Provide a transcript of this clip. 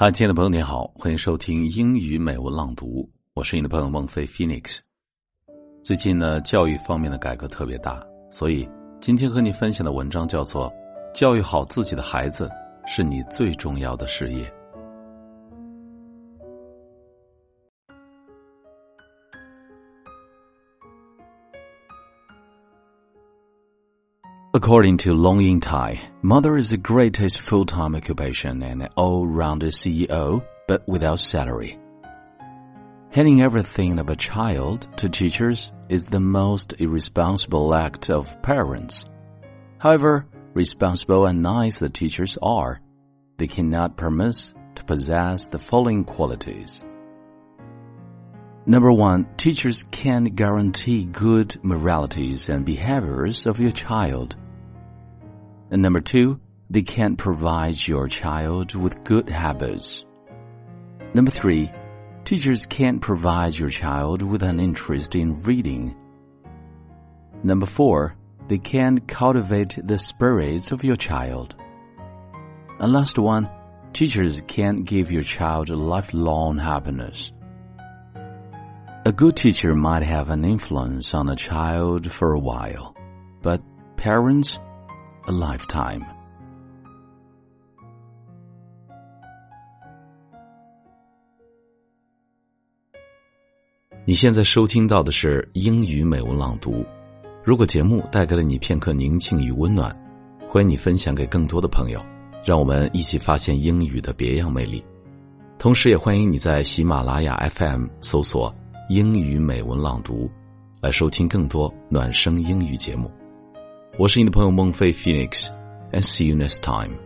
嗨，亲爱的朋友，你好，欢迎收听英语美文朗读，我是你的朋友孟非 Phoenix。最近呢，教育方面的改革特别大，所以今天和你分享的文章叫做《教育好自己的孩子是你最重要的事业》。According to Long Ying Tai, mother is the greatest full-time occupation and an all-rounder CEO, but without salary. Handing everything of a child to teachers is the most irresponsible act of parents. However, responsible and nice the teachers are, they cannot promise to possess the following qualities. Number one, teachers can guarantee good moralities and behaviors of your child. And number two, they can't provide your child with good habits. Number three, teachers can't provide your child with an interest in reading. Number four, they can't cultivate the spirits of your child. And last one, teachers can't give your child lifelong happiness. A good teacher might have an influence on a child for a while, but parents, a lifetime. 你现在收听到的是英语美文朗读。如果节目带给了你片刻宁静与温暖欢迎你分享给更多的朋友让我们一起发现英语的别样魅力。同时也欢迎你在喜马拉雅 fm 搜索英语美文朗读来收听更多暖声英语节目。我是你的朋友孟非 Phoenix，and see you next time。